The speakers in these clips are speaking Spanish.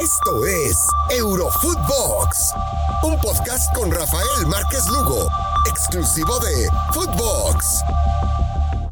Esto es Eurofootbox, un podcast con Rafael Márquez Lugo, exclusivo de Footbox.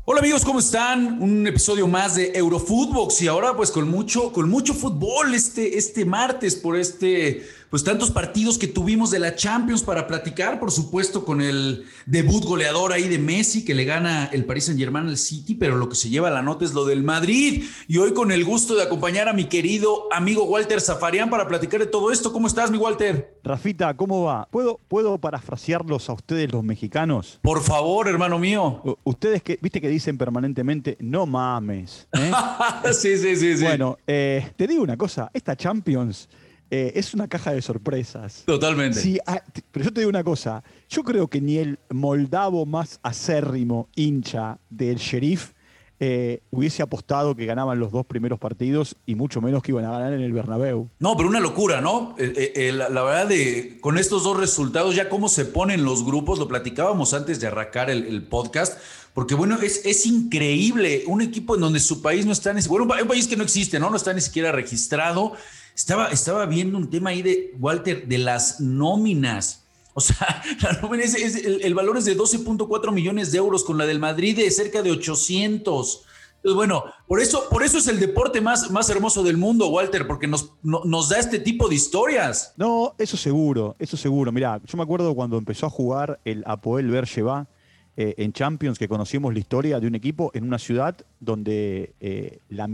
Hola amigos, ¿cómo están? Un episodio más de Eurofootbox y ahora pues con mucho, con mucho fútbol este, este martes por este pues tantos partidos que tuvimos de la Champions para platicar, por supuesto, con el debut goleador ahí de Messi que le gana el Paris Saint Germain al City, pero lo que se lleva la nota es lo del Madrid. Y hoy con el gusto de acompañar a mi querido amigo Walter Zafarian para platicar de todo esto. ¿Cómo estás, mi Walter? Rafita, ¿cómo va? ¿Puedo, ¿Puedo parafrasearlos a ustedes los mexicanos? Por favor, hermano mío. ustedes que, viste que dicen permanentemente, no mames. ¿eh? sí, sí, sí, sí. Bueno, eh, te digo una cosa, esta Champions eh, es una caja de sorpresas. Totalmente. Sí, ah, pero yo te digo una cosa, yo creo que ni el moldavo más acérrimo hincha del sheriff eh, hubiese apostado que ganaban los dos primeros partidos y mucho menos que iban a ganar en el Bernabéu. No, pero una locura, ¿no? Eh, la, verdad de con estos dos resultados, ya cómo se ponen los grupos, lo platicábamos antes de arrancar el, podcast, porque bueno, es, es, increíble un equipo en donde su país no está, ni, bueno, un país que no existe, ¿no? No está ni siquiera registrado estaba, estaba viendo un tema ahí de, Walter, de las nóminas. O sea, la nómina es, el, valor es de 12.4 millones de euros, con la del Madrid de cerca de 800. Entonces, bueno, por eso, por eso es el deporte más, más hermoso del mundo, Walter, porque nos, nos da este tipo de historias. No, eso seguro, eso seguro. Mira, yo me acuerdo cuando empezó a jugar el Apoel Bercheva, eh, en Champions que conocimos la historia de un equipo en una ciudad donde eh, la,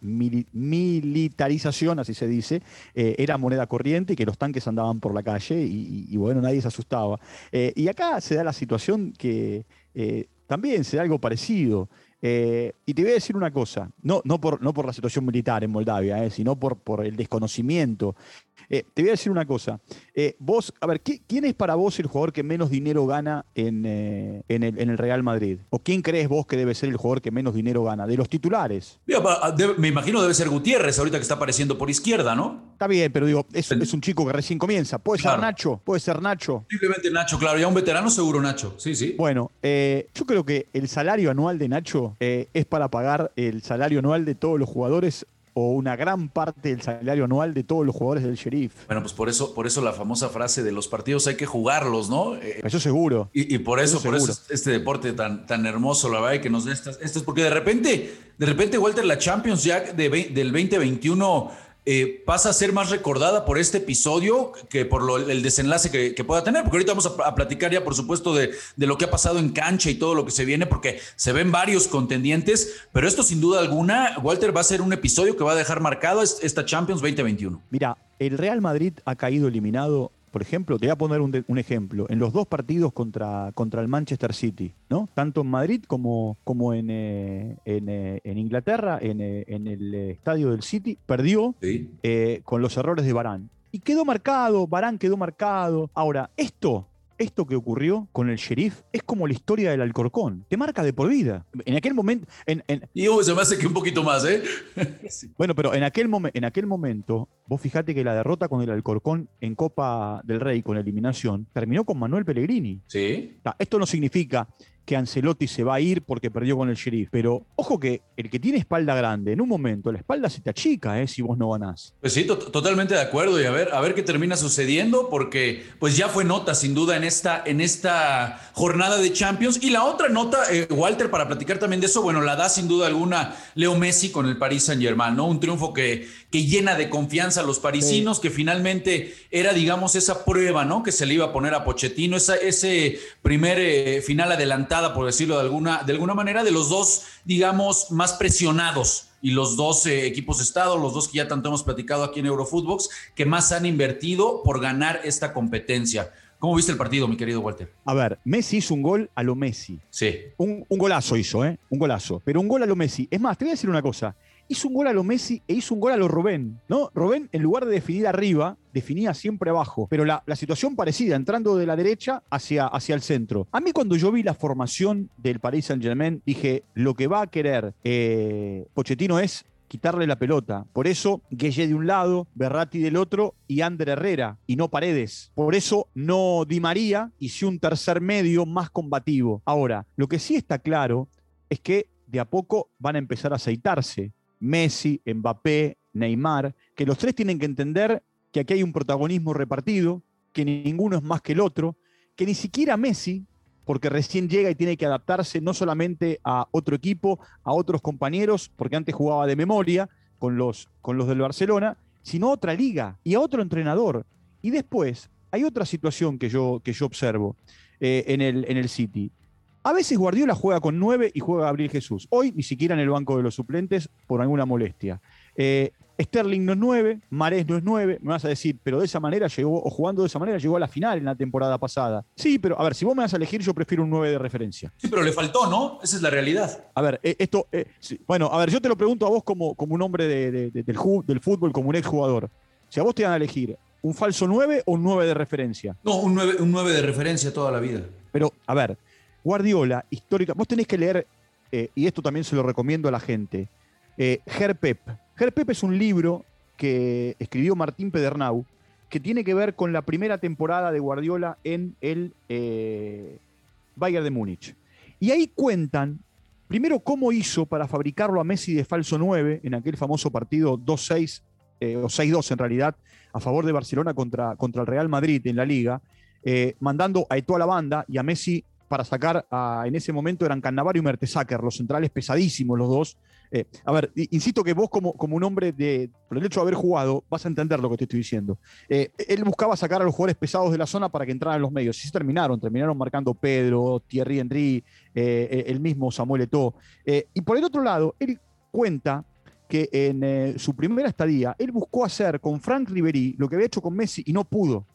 militarización, así se dice, eh, era moneda corriente y que los tanques andaban por la calle y, bueno, nadie se asustaba. y acá se da la situación que también se da algo parecido. y te voy a decir una cosa, no, no, por, no por la situación militar en Moldavia, sino por, por el desconocimiento eh, te voy a decir una cosa. Eh, vos, a ver, ¿quién es para vos el jugador que menos dinero gana en, eh, en, el, Real Madrid? ¿O quién crees vos que debe ser el jugador que menos dinero gana? De los titulares. Ah, me imagino debe ser Gutiérrez, ahorita que está apareciendo por izquierda, ¿no? Está bien, pero digo, es, es un chico que recién comienza. Puede ser Nacho, puede ser Nacho. Simplemente Nacho, claro, ya un veterano seguro Nacho. Sí, sí. Bueno, yo creo que el salario anual de Nacho es para pagar el salario anual de todos los jugadores o una gran parte del salario anual de todos los jugadores del Sheriff. Bueno, pues por eso, por eso la famosa frase de los partidos hay que jugarlos, ¿no? Eh, eso seguro. Y, por eso, por eso este deporte tan, tan hermoso, la verdad, que nos dé estas, estas, porque de repente, de repente, Walter, la Champions ya de, del 2021 eh, pasa a ser más recordada por este episodio que por el desenlace que, pueda tener, porque ahorita vamos a, platicar ya, por supuesto, de, lo que ha pasado en cancha y todo lo que se viene, porque se ven varios contendientes, pero esto sin duda alguna, Walter, va a ser un episodio que va a dejar marcado esta Champions 2021. Mira, el Real Madrid ha caído eliminado por ejemplo, te voy a poner un, ejemplo, en los dos partidos contra, contra el Manchester City, ¿no? Tanto en Madrid como, como en, eh, eh, en, Inglaterra, en, eh, en, el estadio del City, perdió con los errores de Barán. Y quedó marcado, Barán quedó marcado. Ahora, esto esto que ocurrió con el sheriff es como la historia del Alcorcón. Te marca de por vida. En aquel momento. En, y se me hace que un poquito más, ¿eh? bueno, pero en aquel, en aquel momento, vos fijate que la derrota con el Alcorcón en Copa del Rey con eliminación terminó con Manuel Pellegrini. Sí. esto no significa que Ancelotti se va a ir porque perdió con el Sheriff. Pero ojo que el que tiene espalda grande, en un momento la espalda se te achica ¿eh? si vos no ganás. Pues sí, totalmente de acuerdo. Y a ver, a ver qué termina sucediendo, porque pues ya fue nota, sin duda, en esta, en esta jornada de Champions. Y la otra nota, eh, Walter, para platicar también de eso, bueno, la da sin duda alguna Leo Messi con el Paris Saint Germain, ¿no? Un triunfo que, que llena de confianza a los parisinos, que finalmente era, digamos, esa prueba, ¿no? Que se le iba a poner a Pochettino, esa, ese primer eh, final adelantado por decirlo de alguna, de alguna manera, de los dos, digamos, más presionados y los dos eh, equipos de Estado, los dos que ya tanto hemos platicado aquí en Eurofootbox, que más han invertido por ganar esta competencia. ¿Cómo viste el partido, mi querido Walter? A ver, Messi hizo un gol a lo Messi. Sí. Un, un golazo hizo, ¿eh? Un golazo. Pero un gol a lo Messi. Es más, te voy a decir una cosa hizo un gol a lo Messi e hizo un gol a lo Rubén, ¿no? Rubén, en lugar de definir arriba, definía siempre abajo, pero la, situación parecida, entrando de la derecha hacia, hacia el centro. A mí cuando yo vi la formación del Paris Saint-Germain, dije, lo que va a querer eh, Pochettino es quitarle la pelota. Por eso, Gueye de un lado, Berratti del otro y Ander Herrera, y no Paredes. Por eso, no Di María y un tercer medio más combativo. Ahora, lo que sí está claro es que de a poco van a empezar a aceitarse. Messi, Mbappé, Neymar, que los tres tienen que entender que aquí hay un protagonismo repartido, que ninguno es más que el otro, que ni siquiera Messi, porque recién llega y tiene que adaptarse no solamente a otro equipo, a otros compañeros, porque antes jugaba de memoria con los, con los del Barcelona, sino a otra liga y a otro entrenador. Y después hay otra situación que yo, que yo observo eh, en, el, en el City. A veces Guardiola juega con nueve y juega Gabriel Jesús. Hoy ni siquiera en el banco de los suplentes por alguna molestia. Eh, Sterling no es 9, Marés no es 9, me vas a decir, pero de esa manera llegó, o jugando de esa manera, llegó a la final en la temporada pasada. Sí, pero a ver, si vos me vas a elegir, yo prefiero un 9 de referencia. Sí, pero le faltó, ¿no? Esa es la realidad. A ver, eh, esto, bueno, a ver, yo te lo pregunto a vos como, como un hombre del, del, fútbol, como un exjugador. Si a vos te van a elegir ¿Un falso 9 o un 9 de referencia? No, un 9, un 9 de referencia toda la vida. Pero, a ver, Guardiola, histórica, vos tenés que leer, eh, y esto también se lo recomiendo a la gente, eh, Pep. Ger Pep es un libro que escribió Martín Pedernau, que tiene que ver con la primera temporada de Guardiola en el eh, Bayern de Múnich. Y ahí cuentan, primero, cómo hizo para fabricarlo a Messi de falso 9 en aquel famoso partido 2-6 eh, o 6-2 en realidad, a favor de Barcelona contra, contra el Real Madrid en la liga, mandando a Eto'o a la banda y a Messi para sacar a, en ese momento eran Cannavaro y Mertesacker, los centrales pesadísimos los dos. Eh, a ver, insisto que vos como, un hombre de, por el hecho de haber jugado, vas a entender lo que te estoy diciendo. él buscaba sacar a los jugadores pesados de la zona para que entraran en los medios. Y se terminaron, terminaron marcando Pedro, Thierry Henry, el mismo Samuel Eto'o. y por el otro lado, él cuenta que en eh, su primera estadía él buscó hacer con Frank Ribery lo que había hecho con Messi y no pudo.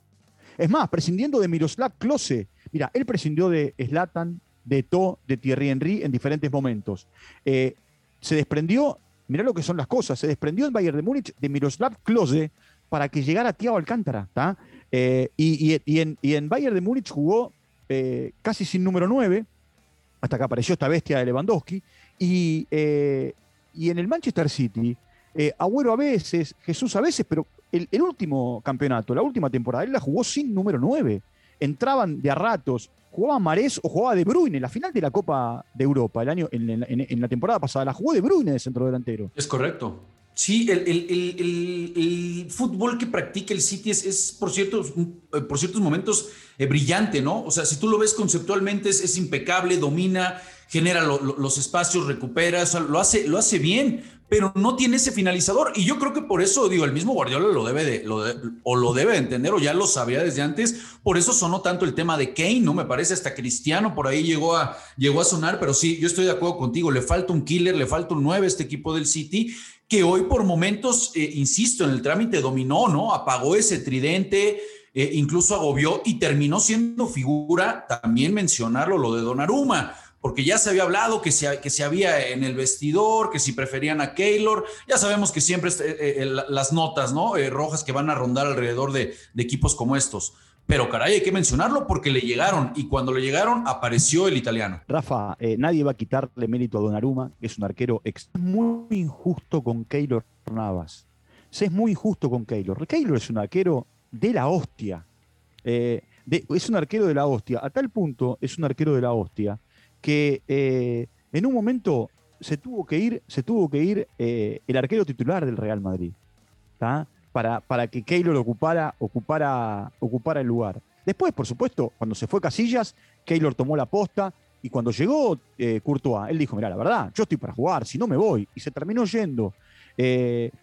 Es más, prescindiendo de Miroslav Klose. Mira, él prescindió de Slatan, de To, de Thierry Henry en diferentes momentos. Eh, se desprendió, mirá lo que son las cosas, se desprendió en Bayern de Múnich de Miroslav Klose para que llegara Thiago Alcántara. Eh, y, en, y, en, Bayern de Múnich jugó casi sin número 9, hasta que apareció esta bestia de Lewandowski. Y, y en el Manchester City, eh, Agüero a veces, Jesús a veces, pero el, último campeonato, la última temporada, él la jugó sin número 9. Entraban de a ratos, jugaba Marés o jugaba De Bruyne, la final de la Copa de Europa, el año, en, la temporada pasada, la jugó De Bruyne de centro delantero. Es correcto. Sí, el, fútbol que practica el City es, por, ciertos, por ciertos momentos eh, brillante, ¿no? O sea, si tú lo ves conceptualmente, es, impecable, domina, genera los espacios, recupera, lo, hace, lo hace bien, pero no tiene ese finalizador. Y yo creo que por eso, digo, el mismo Guardiola lo debe de, o lo debe entender, o ya lo sabía desde antes. Por eso sonó tanto el tema de Kane, ¿no? Me parece hasta Cristiano por ahí llegó a, llegó a sonar, pero sí, yo estoy de acuerdo contigo. Le falta un killer, le falta un 9 a este equipo del City, que hoy por momentos, eh, insisto, en el trámite dominó, ¿no? Apagó ese tridente. Eh, incluso agobió y terminó siendo figura, también mencionarlo, lo de Donnarumma porque ya se había hablado que se, que se había en el vestidor, que si preferían a Keylor, ya sabemos que siempre eh, eh, las notas ¿no? Eh, rojas que van a rondar alrededor de, equipos como estos. Pero caray, hay que mencionarlo porque le llegaron y cuando le llegaron apareció el italiano. Rafa, nadie va a quitarle mérito a Donnarumma, que es un arquero es muy injusto con Keylor Navas. Se es muy injusto con Keylor. Keylor es un arquero de la hostia. es un arquero de la hostia. A tal punto es un arquero de la hostia que eh, en un momento se tuvo que ir, se tuvo que ir eh, el arquero titular del Real Madrid, para, para, que Keylor ocupara, ocupara, ocupara el lugar. Después, por supuesto, cuando se fue Casillas, Keylor tomó la posta y cuando llegó eh, Courtois, él dijo, mira, la verdad, yo estoy para jugar, si no me voy. Y se terminó yendo.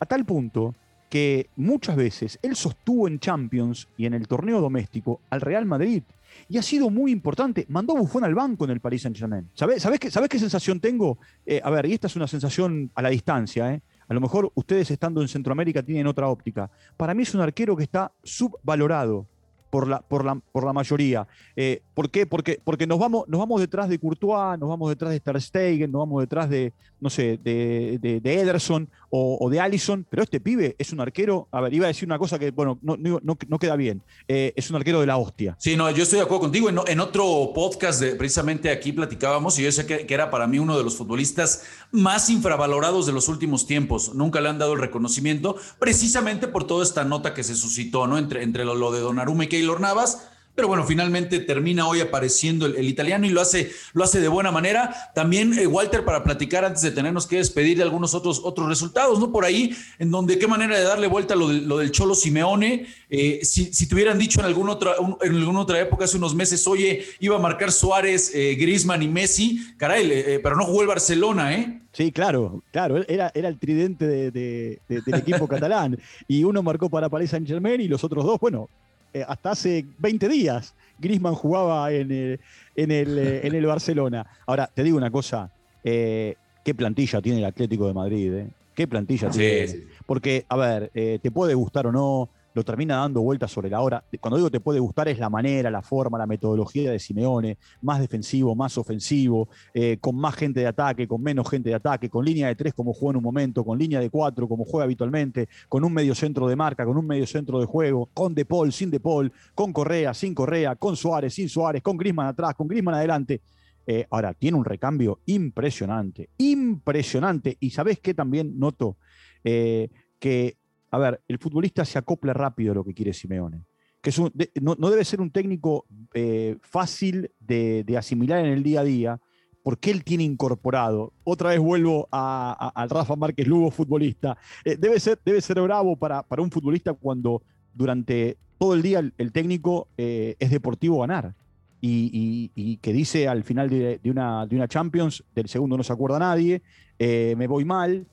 a tal punto que muchas veces él sostuvo en Champions y en el torneo doméstico al Real Madrid y ha sido muy importante. Mandó Bufón al banco en el Paris Saint-Germain. ¿Sabés, qué, qué sensación tengo? Eh, a ver, y esta es una sensación a la distancia, ¿eh? A lo mejor ustedes estando en Centroamérica tienen otra óptica. Para mí es un arquero que está subvalorado por la, por la, por la mayoría. Eh, ¿Por qué? Porque, porque nos, vamos, nos vamos detrás de Courtois, nos vamos detrás de Ter nos vamos detrás de, no sé, de, de, Ederson o, de Allison, pero este pibe es un arquero, a ver, iba a decir una cosa que, bueno, no, no, queda bien, eh, es un arquero de la hostia. Sí, no, yo estoy de acuerdo contigo. En, otro podcast, de, precisamente aquí platicábamos, y yo sé que, que, era para mí uno de los futbolistas más infravalorados de los últimos tiempos. Nunca le han dado el reconocimiento, precisamente por toda esta nota que se suscitó, ¿no? Entre, entre lo, lo de Donnarumma y Keylor Navas pero bueno, finalmente termina hoy apareciendo el, italiano y lo hace, lo hace de buena manera. También, eh, Walter, para platicar antes de tenernos que despedir de algunos otros, otros resultados, ¿no? Por ahí, en donde qué manera de darle vuelta lo, lo del Cholo Simeone. Eh, si, si, te hubieran dicho en alguna, otra, en alguna otra época, hace unos meses, oye, iba a marcar Suárez, eh, Grisman y Messi, caray, pero no jugó el Barcelona, ¿eh? Sí, claro, claro, era, era el tridente del equipo catalán. Y uno marcó para Paris Saint Germain y los otros dos, bueno, eh, hasta hace 20 días Grisman jugaba en el, en, el, eh, en el Barcelona. Ahora, te digo una cosa, eh, qué plantilla tiene el Atlético de Madrid, Qué plantilla tiene. Porque, a ver, te puede gustar o no, lo termina dando vueltas sobre la hora. Cuando digo te puede gustar es la manera, la forma, la metodología de Simeone, más defensivo, más ofensivo, eh, con más gente de ataque, con menos gente de ataque, con línea de tres como juega en un momento, con línea de cuatro como juega habitualmente, con un medio centro de marca, con un medio centro de juego, con De Paul, sin De Paul, con Correa, sin Correa, con Suárez, sin Suárez, con Grisman atrás, con Grisman adelante. Eh, ahora, tiene un recambio impresionante, impresionante. Y sabes qué también noto? Eh, que a ver, el futbolista se acopla rápido a lo que quiere Simeone. Que no, debe ser un técnico eh, fácil de, asimilar en el día a día, porque él tiene incorporado. Otra vez vuelvo al Rafa Márquez Lugo, futbolista. Eh, debe, ser, debe ser bravo para, para, un futbolista cuando durante todo el día el, técnico eh, es deportivo ganar. Y, que dice al final de, una, de una Champions, del segundo no se acuerda nadie, me voy mal.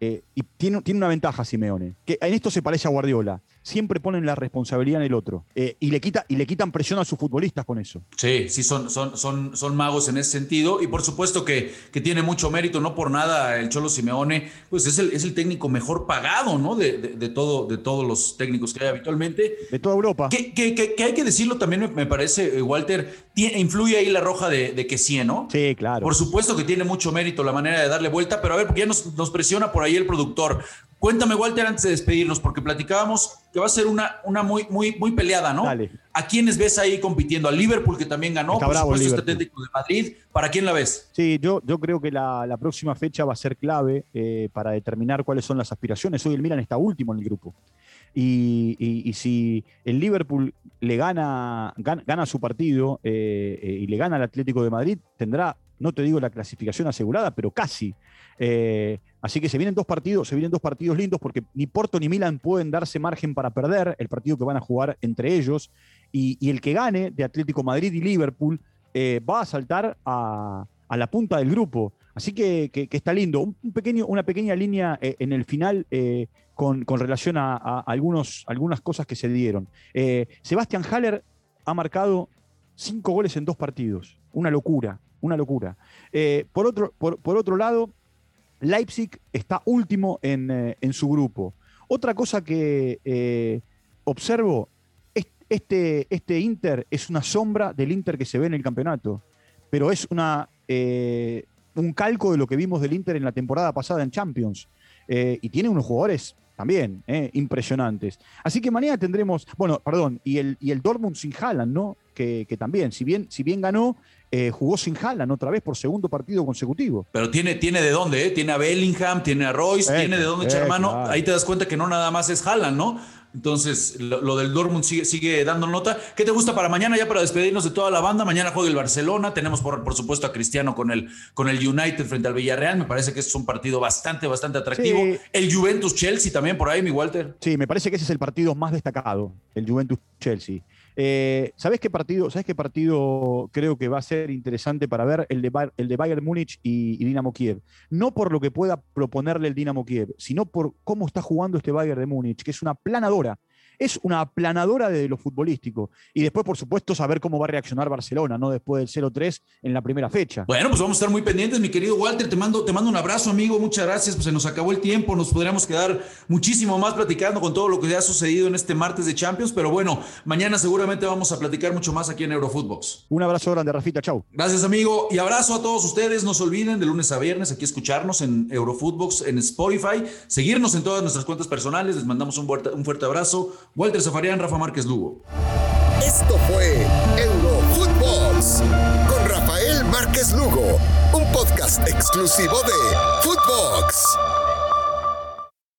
Y tiene, tiene, una ventaja Simeone, que en esto se parece a Guardiola. Siempre ponen la responsabilidad en el otro. Eh, y, le quita, y le quitan presión a sus futbolistas con eso. Sí, sí, son, son, son, son magos en ese sentido. Y por supuesto que, que tiene mucho mérito, no por nada el Cholo Simeone, pues es el, es el técnico mejor pagado, ¿no? De, de, todo, de todos los técnicos que hay habitualmente. De toda Europa. Que, que, hay que decirlo también, me, parece, eh, Walter, tiene, influye ahí la roja de, de que sí, ¿no? Sí, claro. Por supuesto que tiene mucho mérito la manera de darle vuelta, pero a ver, porque ya nos, nos presiona por ahí el productor. Cuéntame, Walter, antes de despedirnos, porque platicábamos que va a ser una, una muy, muy, muy peleada, ¿no? Dale. ¿A quiénes ves ahí compitiendo? Al Liverpool, que también ganó, por supuesto, este técnico de Madrid. ¿Para quién la ves? Sí, yo, yo creo que la, próxima fecha va a ser clave eh, para determinar cuáles son las aspiraciones. Hoy el Milan está último en el grupo. Y, si el Liverpool le gana, gana, su partido eh, eh, y le gana al Atlético de Madrid, tendrá, no te digo la clasificación asegurada, pero casi. Eh, así que se vienen dos partidos, se vienen dos partidos lindos porque ni Porto ni Milan pueden darse margen para perder el partido que van a jugar entre ellos. Y, el que gane de Atlético Madrid y Liverpool eh, va a saltar a, la punta del grupo. Así que, está lindo. Un, pequeño, una pequeña línea eh, en el final con, relación a, algunos, algunas cosas que se dieron. Sebastián Haller ha marcado cinco goles en dos partidos. Una locura, una locura. por, otro, por otro lado, Leipzig está último eh, en, su grupo. Otra cosa que eh, observo, este, este Inter es una sombra del Inter que se ve en el campeonato, pero es una, eh, un calco de lo que vimos del Inter en la temporada pasada en Champions. y tiene unos jugadores también impresionantes. Así que mañana tendremos, bueno, perdón, y el, y el Dortmund sin Haaland, ¿no? Que, que, también, si bien, si bien ganó, eh, jugó sin Haaland otra vez por segundo partido consecutivo. Pero tiene, tiene de dónde, ¿eh? Tiene a Bellingham, tiene a Royce, tiene de dónde echar mano. Ahí te das cuenta que no nada más es Haaland, ¿no? Entonces, lo, del Dortmund sigue, sigue, dando nota. ¿Qué te gusta para mañana, ya para despedirnos de toda la banda? Mañana juega el Barcelona. Tenemos, por, por supuesto, a Cristiano con el, con el United frente al Villarreal. Me parece que es un partido bastante, bastante atractivo. El Juventus-Chelsea también por ahí, mi Walter. Sí, me parece que ese es el partido más destacado, el Juventus-Chelsea. Eh, ¿Sabes qué partido? ¿Sabes qué partido creo que va a ser interesante para ver? El de, el de Bayern Múnich y, Dinamo Kiev. No por lo que pueda proponerle el Dinamo Kiev, sino por cómo está jugando este Bayern de Múnich, que es una planadora es una aplanadora de lo futbolístico. Y después, por supuesto, saber cómo va a reaccionar Barcelona, ¿no? Después del 0-3 en la primera fecha. Bueno, pues vamos a estar muy pendientes, mi querido Walter. Te mando, te mando un abrazo, amigo. Muchas gracias. Pues se nos acabó el tiempo. Nos podríamos quedar muchísimo más platicando con todo lo que ha sucedido en este martes de Champions. Pero bueno, mañana seguramente vamos a platicar mucho más aquí en Eurofootbox. Un abrazo grande, Rafita. Chau. Gracias, amigo. Y abrazo a todos ustedes. No se olviden de lunes a viernes aquí escucharnos en Eurofootbox, en Spotify. Seguirnos en todas nuestras cuentas personales. Les mandamos un fuerte, un fuerte abrazo. Walter Zafarian, Rafa Márquez Lugo. Esto fue Eurofootbox con Rafael Márquez Lugo, un podcast exclusivo de Footbox.